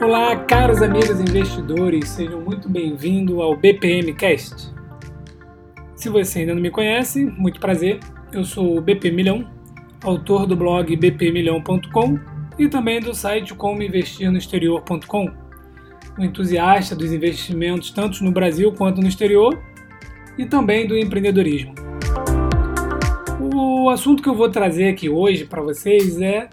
Olá, caros amigos investidores, sejam muito bem-vindos ao BPM Cast. Se você ainda não me conhece, muito prazer. Eu sou o BP Milhão, autor do blog bpmilhão.com e também do site comoinvestirnoexterior.com. Um entusiasta dos investimentos tanto no Brasil quanto no exterior e também do empreendedorismo. O assunto que eu vou trazer aqui hoje para vocês é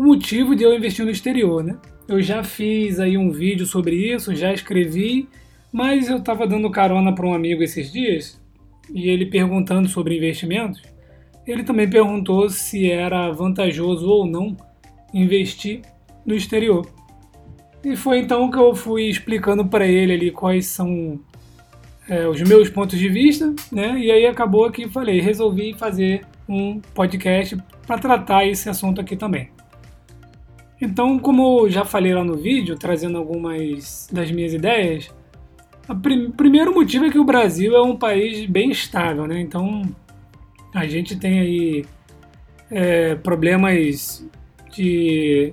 o motivo de eu investir no exterior, né? Eu já fiz aí um vídeo sobre isso, já escrevi, mas eu estava dando carona para um amigo esses dias e ele perguntando sobre investimentos. Ele também perguntou se era vantajoso ou não investir no exterior. E foi então que eu fui explicando para ele ali quais são é, os meus pontos de vista, né? E aí acabou que falei, resolvi fazer um podcast para tratar esse assunto aqui também. Então, como eu já falei lá no vídeo, trazendo algumas das minhas ideias, o prim primeiro motivo é que o Brasil é um país bem estável, né? Então, a gente tem aí é, problemas de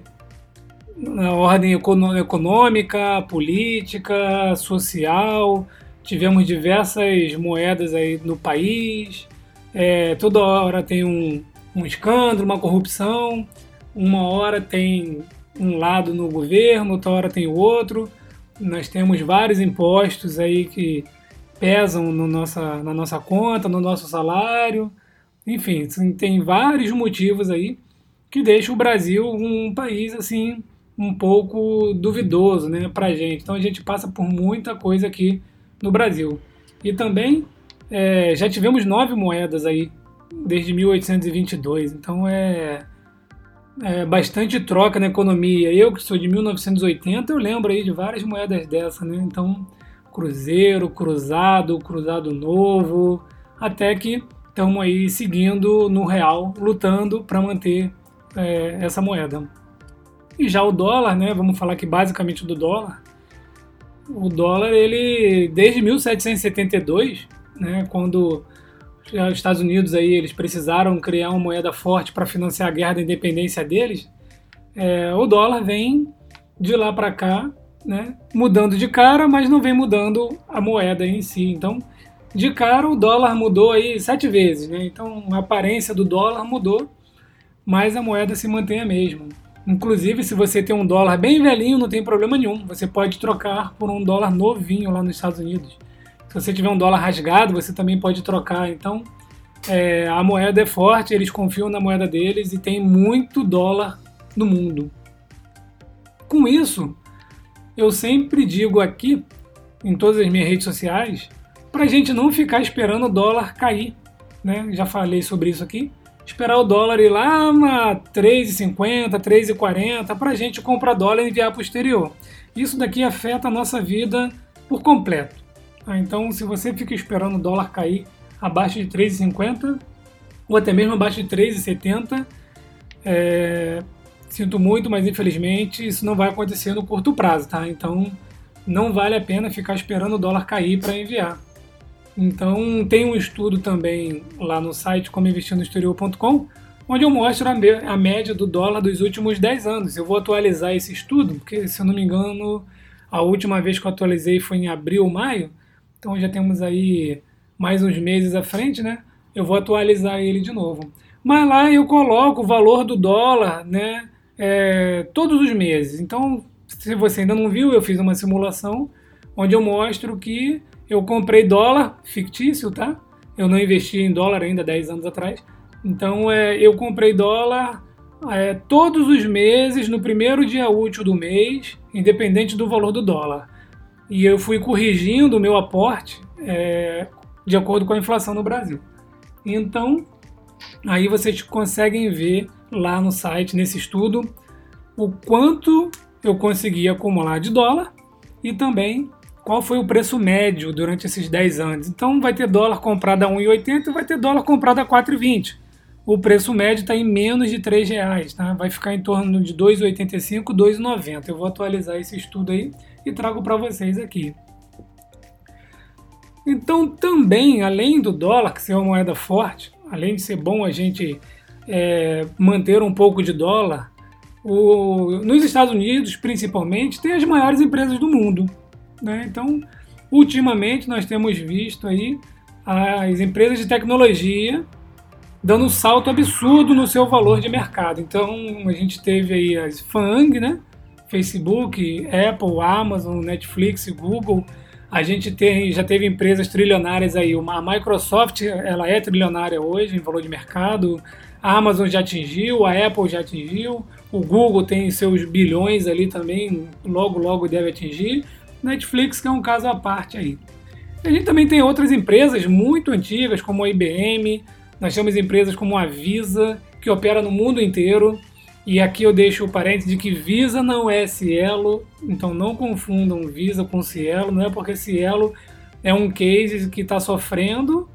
na ordem econômica, política, social. Tivemos diversas moedas aí no país. É, toda hora tem um, um escândalo, uma corrupção uma hora tem um lado no governo, outra hora tem o outro. Nós temos vários impostos aí que pesam no nossa, na nossa conta, no nosso salário. Enfim, tem vários motivos aí que deixam o Brasil um país assim um pouco duvidoso, né, pra gente. Então a gente passa por muita coisa aqui no Brasil. E também é, já tivemos nove moedas aí desde 1822. Então é é, bastante troca na economia. Eu que sou de 1980, eu lembro aí de várias moedas dessa, né? Então, cruzeiro, cruzado, cruzado novo, até que estamos aí seguindo no real, lutando para manter é, essa moeda. E já o dólar, né? Vamos falar aqui basicamente do dólar. O dólar, ele desde 1772, né? Quando os Estados Unidos aí eles precisaram criar uma moeda forte para financiar a guerra da independência deles, é, o dólar vem de lá para cá, né, mudando de cara, mas não vem mudando a moeda em si. Então, de cara o dólar mudou aí sete vezes, né? Então a aparência do dólar mudou, mas a moeda se mantém a mesma. Inclusive, se você tem um dólar bem velhinho, não tem problema nenhum. Você pode trocar por um dólar novinho lá nos Estados Unidos. Se você tiver um dólar rasgado, você também pode trocar. Então, é, a moeda é forte, eles confiam na moeda deles e tem muito dólar no mundo. Com isso, eu sempre digo aqui, em todas as minhas redes sociais, para a gente não ficar esperando o dólar cair. Né? Já falei sobre isso aqui. Esperar o dólar ir lá a 3,50, 3,40 para a gente comprar dólar e enviar para o exterior. Isso daqui afeta a nossa vida por completo. Tá? Então, se você fica esperando o dólar cair abaixo de 3,50 ou até mesmo abaixo de 3,70, é, sinto muito, mas infelizmente isso não vai acontecer no curto prazo, tá? Então, não vale a pena ficar esperando o dólar cair para enviar. Então, tem um estudo também lá no site comoinvestirnoexterior.com, onde eu mostro a, média do dólar dos últimos 10 anos. Eu vou atualizar esse estudo, porque se eu não me engano, a última vez que eu atualizei foi em abril maio, então já temos aí mais uns meses à frente, né? Eu vou atualizar ele de novo. Mas lá eu coloco o valor do dólar, né? É, todos os meses. Então, se você ainda não viu, eu fiz uma simulação onde eu mostro que eu comprei dólar fictício, tá? Eu não investi em dólar ainda 10 anos atrás. Então, é, eu comprei dólar é, todos os meses, no primeiro dia útil do mês, independente do valor do dólar e eu fui corrigindo o meu aporte é, de acordo com a inflação no Brasil. Então, aí vocês conseguem ver lá no site, nesse estudo, o quanto eu consegui acumular de dólar e também qual foi o preço médio durante esses 10 anos. Então, vai ter dólar comprado a 1,80 e vai ter dólar comprado a 4,20. O preço médio está em menos de R$ reais, tá? vai ficar em torno de 2,85, 2,90. Eu vou atualizar esse estudo aí e trago para vocês aqui. Então, também, além do dólar, que ser uma moeda forte, além de ser bom a gente é, manter um pouco de dólar, o, nos Estados Unidos, principalmente, tem as maiores empresas do mundo. Né? Então, ultimamente, nós temos visto aí as empresas de tecnologia dando um salto absurdo no seu valor de mercado. Então, a gente teve aí as FANG, né? Facebook, Apple, Amazon, Netflix, Google. A gente tem, já teve empresas trilionárias aí. A Microsoft ela é trilionária hoje em valor de mercado. A Amazon já atingiu, a Apple já atingiu. O Google tem seus bilhões ali também, logo, logo deve atingir. Netflix, que é um caso à parte aí. A gente também tem outras empresas muito antigas, como a IBM, nós temos empresas como a Visa, que opera no mundo inteiro. E aqui eu deixo o parênteses de que Visa não é Cielo, então não confundam Visa com Cielo, não é porque Cielo é um case que está sofrendo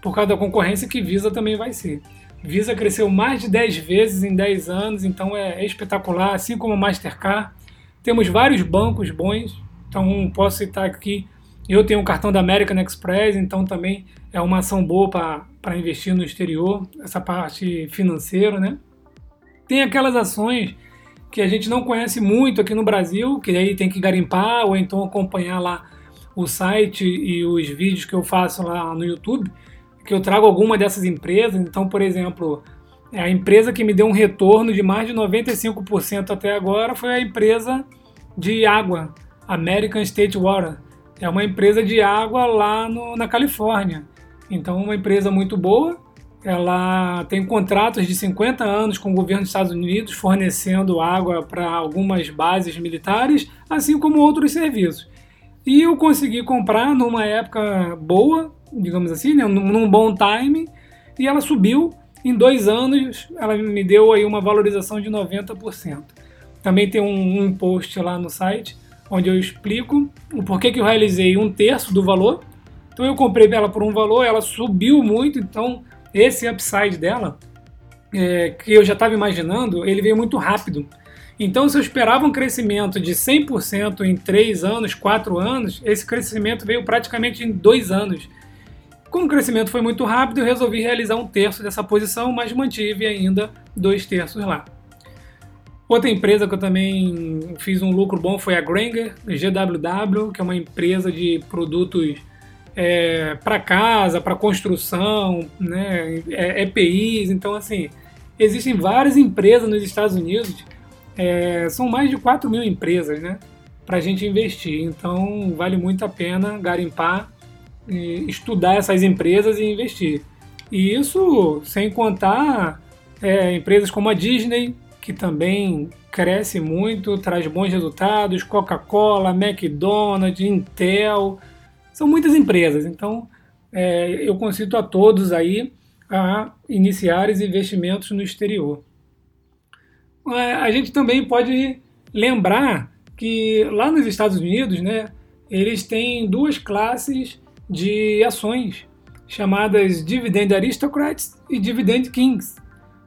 por causa da concorrência que Visa também vai ser. Visa cresceu mais de 10 vezes em 10 anos, então é espetacular, assim como Mastercard. Temos vários bancos bons, então posso citar aqui, eu tenho um cartão da American Express, então também é uma ação boa para investir no exterior, essa parte financeira, né? Tem aquelas ações que a gente não conhece muito aqui no Brasil, que aí tem que garimpar ou então acompanhar lá o site e os vídeos que eu faço lá no YouTube, que eu trago alguma dessas empresas. Então, por exemplo, a empresa que me deu um retorno de mais de 95% até agora foi a empresa de água, American State Water. É uma empresa de água lá no, na Califórnia. Então, uma empresa muito boa. Ela tem contratos de 50 anos com o governo dos Estados Unidos, fornecendo água para algumas bases militares, assim como outros serviços. E eu consegui comprar numa época boa, digamos assim, né, num bom time, e ela subiu. Em dois anos, ela me deu aí uma valorização de 90%. Também tem um, um post lá no site onde eu explico o porquê que eu realizei um terço do valor então eu comprei ela por um valor, ela subiu muito, então esse upside dela, é, que eu já estava imaginando, ele veio muito rápido. Então, se eu esperava um crescimento de 100% em 3 anos, 4 anos, esse crescimento veio praticamente em 2 anos. Como o crescimento foi muito rápido, eu resolvi realizar um terço dessa posição, mas mantive ainda dois terços lá. Outra empresa que eu também fiz um lucro bom foi a Granger, GWW, que é uma empresa de produtos é, para casa, para construção, né, é, EPIs. Então, assim, existem várias empresas nos Estados Unidos, é, são mais de 4 mil empresas, né, para a gente investir. Então, vale muito a pena garimpar, estudar essas empresas e investir. E isso sem contar é, empresas como a Disney, que também cresce muito, traz bons resultados, Coca-Cola, McDonald's, Intel, são muitas empresas, então é, eu concito a todos aí a iniciar os investimentos no exterior. É, a gente também pode lembrar que lá nos Estados Unidos, né, eles têm duas classes de ações chamadas Dividend Aristocrats e Dividend Kings.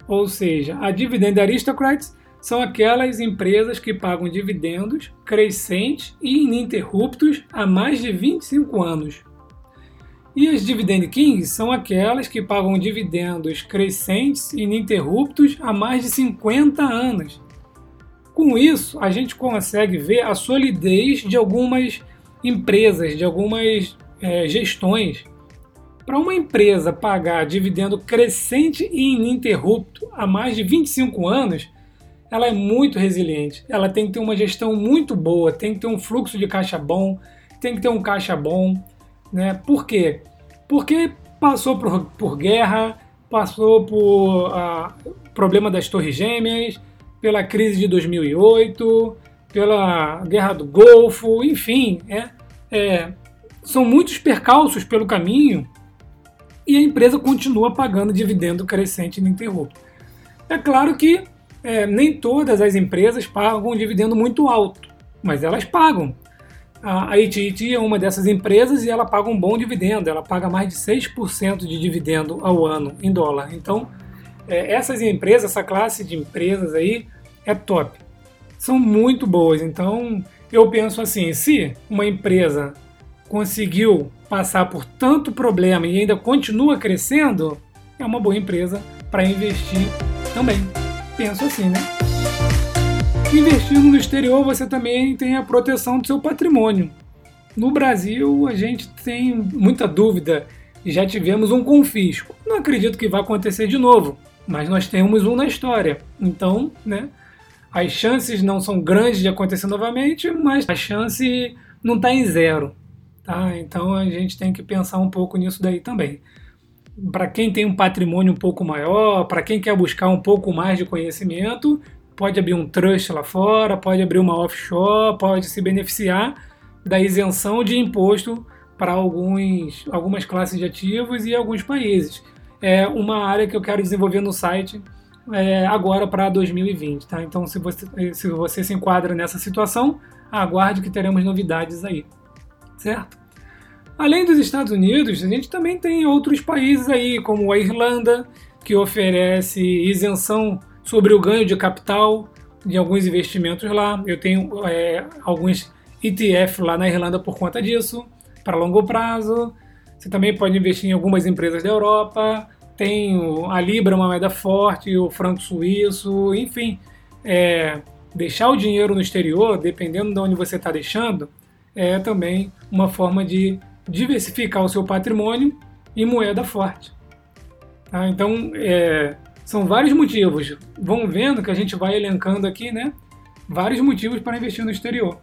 Ou seja, a Dividend Aristocrats são aquelas empresas que pagam dividendos crescentes e ininterruptos há mais de 25 anos. E as Dividend Kings são aquelas que pagam dividendos crescentes e ininterruptos há mais de 50 anos. Com isso, a gente consegue ver a solidez de algumas empresas, de algumas é, gestões. Para uma empresa pagar dividendo crescente e ininterrupto há mais de 25 anos, ela é muito resiliente. Ela tem que ter uma gestão muito boa, tem que ter um fluxo de caixa bom, tem que ter um caixa bom. Né? Por quê? Porque passou por, por guerra, passou por uh, problema das Torres Gêmeas, pela crise de 2008, pela guerra do Golfo, enfim, é, é, são muitos percalços pelo caminho e a empresa continua pagando dividendo crescente ininterrupto. É claro que é, nem todas as empresas pagam um dividendo muito alto, mas elas pagam. A AT&T é uma dessas empresas e ela paga um bom dividendo, ela paga mais de 6% de dividendo ao ano em dólar. Então, é, essas empresas, essa classe de empresas aí é top. São muito boas. Então, eu penso assim, se uma empresa conseguiu passar por tanto problema e ainda continua crescendo, é uma boa empresa para investir também penso assim, né? Investindo no exterior, você também tem a proteção do seu patrimônio. No Brasil, a gente tem muita dúvida e já tivemos um confisco. Não acredito que vai acontecer de novo, mas nós temos um na história. Então, né, as chances não são grandes de acontecer novamente, mas a chance não está em zero. Tá? Então a gente tem que pensar um pouco nisso daí também. Para quem tem um patrimônio um pouco maior, para quem quer buscar um pouco mais de conhecimento, pode abrir um trust lá fora, pode abrir uma offshore, pode se beneficiar da isenção de imposto para alguns, algumas classes de ativos e alguns países. É uma área que eu quero desenvolver no site é, agora para 2020. Tá? Então, se você, se você se enquadra nessa situação, aguarde que teremos novidades aí. Certo? Além dos Estados Unidos, a gente também tem outros países aí, como a Irlanda, que oferece isenção sobre o ganho de capital de alguns investimentos lá. Eu tenho é, alguns ETF lá na Irlanda por conta disso, para longo prazo. Você também pode investir em algumas empresas da Europa. Tem a Libra, uma moeda forte, o franco suíço, enfim. É, deixar o dinheiro no exterior, dependendo de onde você está deixando, é também uma forma de diversificar o seu patrimônio em moeda forte. Tá? Então, é, são vários motivos. Vão vendo que a gente vai elencando aqui, né? Vários motivos para investir no exterior.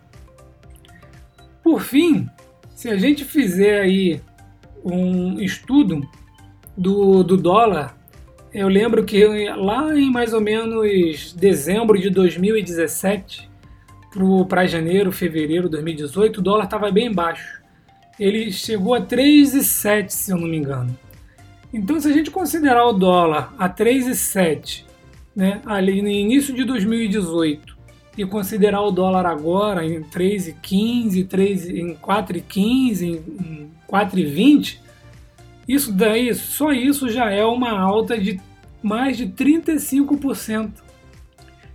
Por fim, se a gente fizer aí um estudo do, do dólar, eu lembro que lá em mais ou menos dezembro de 2017 para janeiro, fevereiro de 2018, o dólar estava bem baixo. Ele chegou a 3,7 se eu não me engano. Então, se a gente considerar o dólar a 3,7, né, ali no início de 2018, e considerar o dólar agora em 3,15, 3, em 4,15, em 4,20, isso daí, só isso já é uma alta de mais de 35%.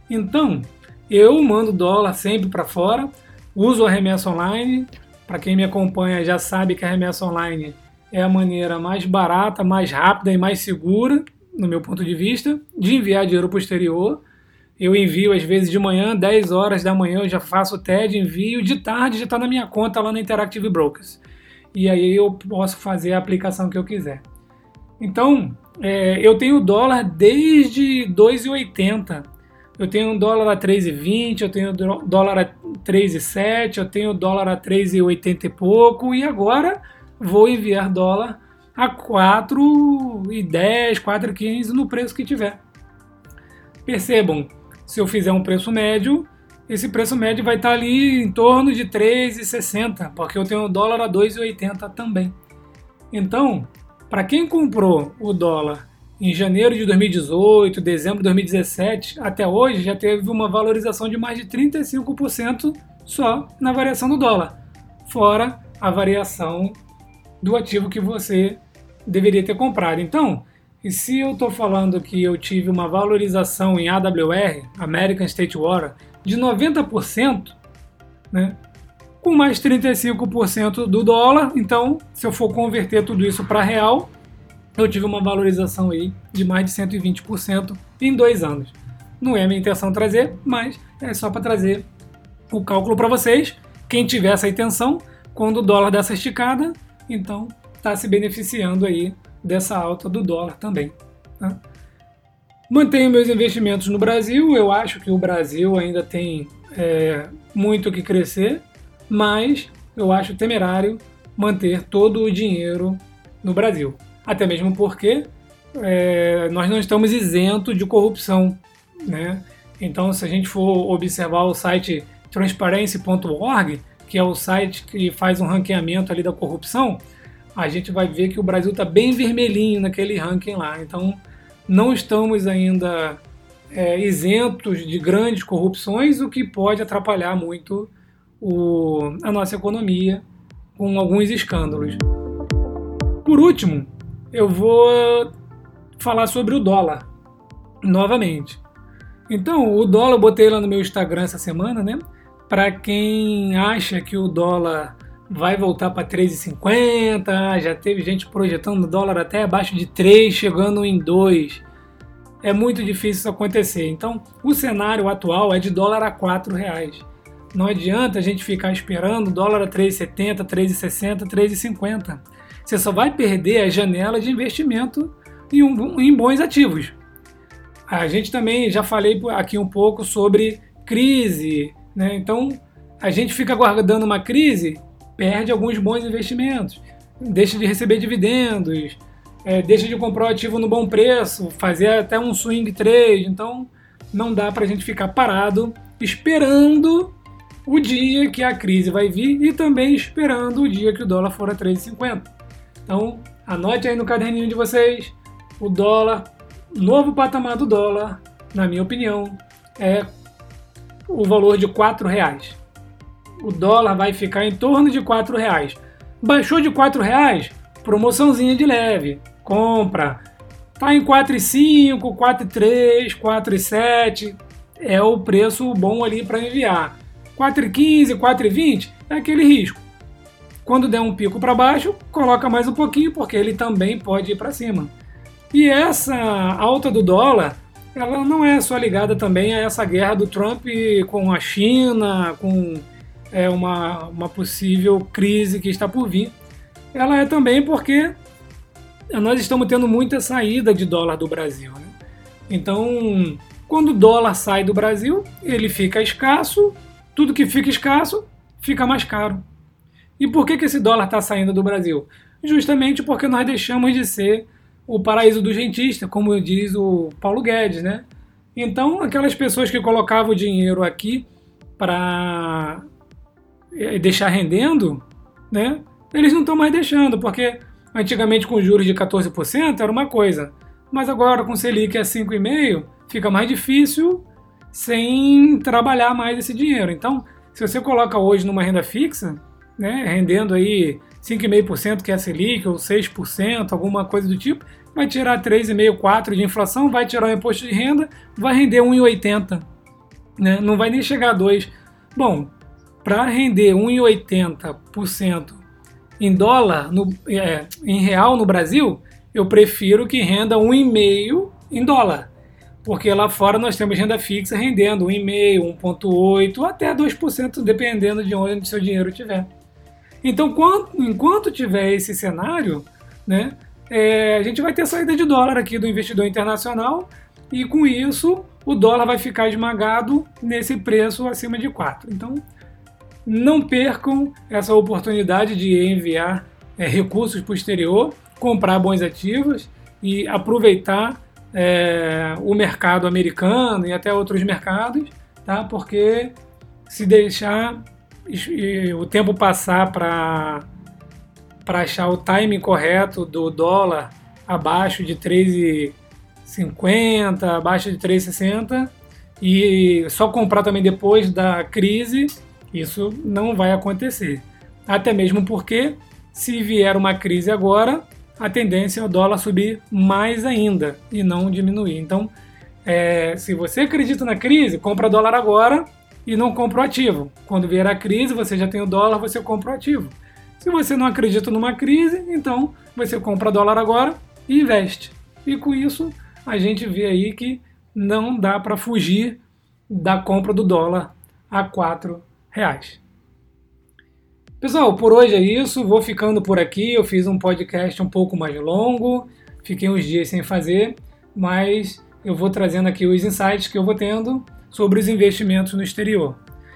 Então, eu mando dólar sempre para fora, uso a remessa online. Para quem me acompanha já sabe que a remessa online é a maneira mais barata, mais rápida e mais segura, no meu ponto de vista, de enviar dinheiro exterior. Eu envio às vezes de manhã, 10 horas da manhã, eu já faço o TED, envio, de tarde já está na minha conta lá na Interactive Brokers. E aí eu posso fazer a aplicação que eu quiser. Então, é, eu tenho dólar desde 2,80. Eu tenho dólar a 3,20, eu tenho dólar a 3,7, eu tenho dólar a 3,80 e pouco. E agora vou enviar dólar a 4,10, 4,15 no preço que tiver. Percebam, se eu fizer um preço médio, esse preço médio vai estar ali em torno de 3,60, porque eu tenho dólar a 2,80 também. Então, para quem comprou o dólar em janeiro de 2018, dezembro de 2017, até hoje já teve uma valorização de mais de 35% só na variação do dólar, fora a variação do ativo que você deveria ter comprado. Então, se eu estou falando que eu tive uma valorização em AWR, American State Water, de 90%, né, com mais 35% do dólar, então se eu for converter tudo isso para real, eu tive uma valorização aí de mais de 120% em dois anos. Não é minha intenção trazer, mas é só para trazer o cálculo para vocês. Quem tiver essa intenção, quando o dólar dessa esticada, então está se beneficiando aí dessa alta do dólar também. Tá? Mantenho meus investimentos no Brasil, eu acho que o Brasil ainda tem é, muito que crescer, mas eu acho temerário manter todo o dinheiro no Brasil. Até mesmo porque é, nós não estamos isentos de corrupção. Né? Então, se a gente for observar o site transparency.org, que é o site que faz um ranqueamento ali da corrupção, a gente vai ver que o Brasil está bem vermelhinho naquele ranking lá. Então, não estamos ainda é, isentos de grandes corrupções, o que pode atrapalhar muito o, a nossa economia com alguns escândalos. Por último, eu vou falar sobre o dólar novamente. Então, o dólar eu botei lá no meu Instagram essa semana, né? Para quem acha que o dólar vai voltar para 3,50, já teve gente projetando o dólar até abaixo de 3, chegando em 2. é muito difícil isso acontecer. Então, o cenário atual é de dólar a 4 reais. Não adianta a gente ficar esperando dólar a 3,70, 3,60, 3,50. Você só vai perder a janela de investimento em, um, em bons ativos. A gente também já falei aqui um pouco sobre crise, né? Então a gente fica aguardando uma crise, perde alguns bons investimentos, deixa de receber dividendos, é, deixa de comprar o ativo no bom preço, fazer até um swing trade. Então não dá para a gente ficar parado esperando o dia que a crise vai vir e também esperando o dia que o dólar for a 3,50. Então anote aí no caderninho de vocês o dólar novo patamar do dólar, na minha opinião, é o valor de R$ reais. O dólar vai ficar em torno de R$ reais. Baixou de R$ reais, promoçãozinha de leve, compra. Tá em 4,5, 4,3, 4,7 é o preço bom ali para enviar. 4,15, 4,20 é aquele risco. Quando der um pico para baixo, coloca mais um pouquinho porque ele também pode ir para cima. E essa alta do dólar, ela não é só ligada também a essa guerra do Trump com a China, com é, uma, uma possível crise que está por vir. Ela é também porque nós estamos tendo muita saída de dólar do Brasil. Né? Então, quando o dólar sai do Brasil, ele fica escasso, tudo que fica escasso fica mais caro. E por que, que esse dólar está saindo do Brasil? Justamente porque nós deixamos de ser o paraíso do gentista, como diz o Paulo Guedes, né? Então, aquelas pessoas que colocavam o dinheiro aqui para eh, deixar rendendo, né? Eles não estão mais deixando, porque antigamente com juros de 14% era uma coisa, mas agora com Selic a 5,5% fica mais difícil sem trabalhar mais esse dinheiro. Então, se você coloca hoje numa renda fixa, né, rendendo aí 5,5% que é a Selic ou 6%, alguma coisa do tipo, vai tirar 3,5%, 4% de inflação, vai tirar o imposto de renda, vai render 1,80%. Né? Não vai nem chegar a 2%. Bom, para render 1,80% em dólar, no, é, em real no Brasil, eu prefiro que renda 1,5% em dólar. Porque lá fora nós temos renda fixa rendendo 1,5%, 1,8% até 2%, dependendo de onde seu dinheiro estiver. Então, quando, enquanto tiver esse cenário, né, é, a gente vai ter saída de dólar aqui do investidor internacional e com isso o dólar vai ficar esmagado nesse preço acima de 4. Então, não percam essa oportunidade de enviar é, recursos para o exterior, comprar bons ativos e aproveitar é, o mercado americano e até outros mercados, tá? porque se deixar o tempo passar para para achar o timing correto do dólar abaixo de 3,50, abaixo de 3,60 e só comprar também depois da crise, isso não vai acontecer. Até mesmo porque se vier uma crise agora, a tendência é o dólar subir mais ainda e não diminuir. Então, é, se você acredita na crise, compra dólar agora e não compra o ativo. Quando vier a crise, você já tem o dólar, você compra o ativo. Se você não acredita numa crise, então você compra dólar agora e investe. E com isso, a gente vê aí que não dá para fugir da compra do dólar a R$ reais. Pessoal, por hoje é isso. Vou ficando por aqui. Eu fiz um podcast um pouco mais longo, fiquei uns dias sem fazer, mas eu vou trazendo aqui os insights que eu vou tendo sobre os investimentos no exterior.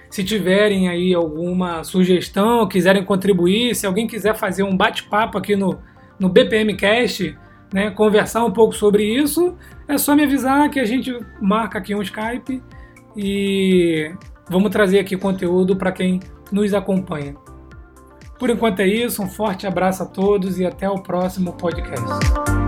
Se tiverem aí alguma sugestão, quiserem contribuir, se alguém quiser fazer um bate-papo aqui no, no BPMcast, né, conversar um pouco sobre isso, é só me avisar que a gente marca aqui um Skype e vamos trazer aqui conteúdo para quem nos acompanha. Por enquanto é isso, um forte abraço a todos e até o próximo podcast.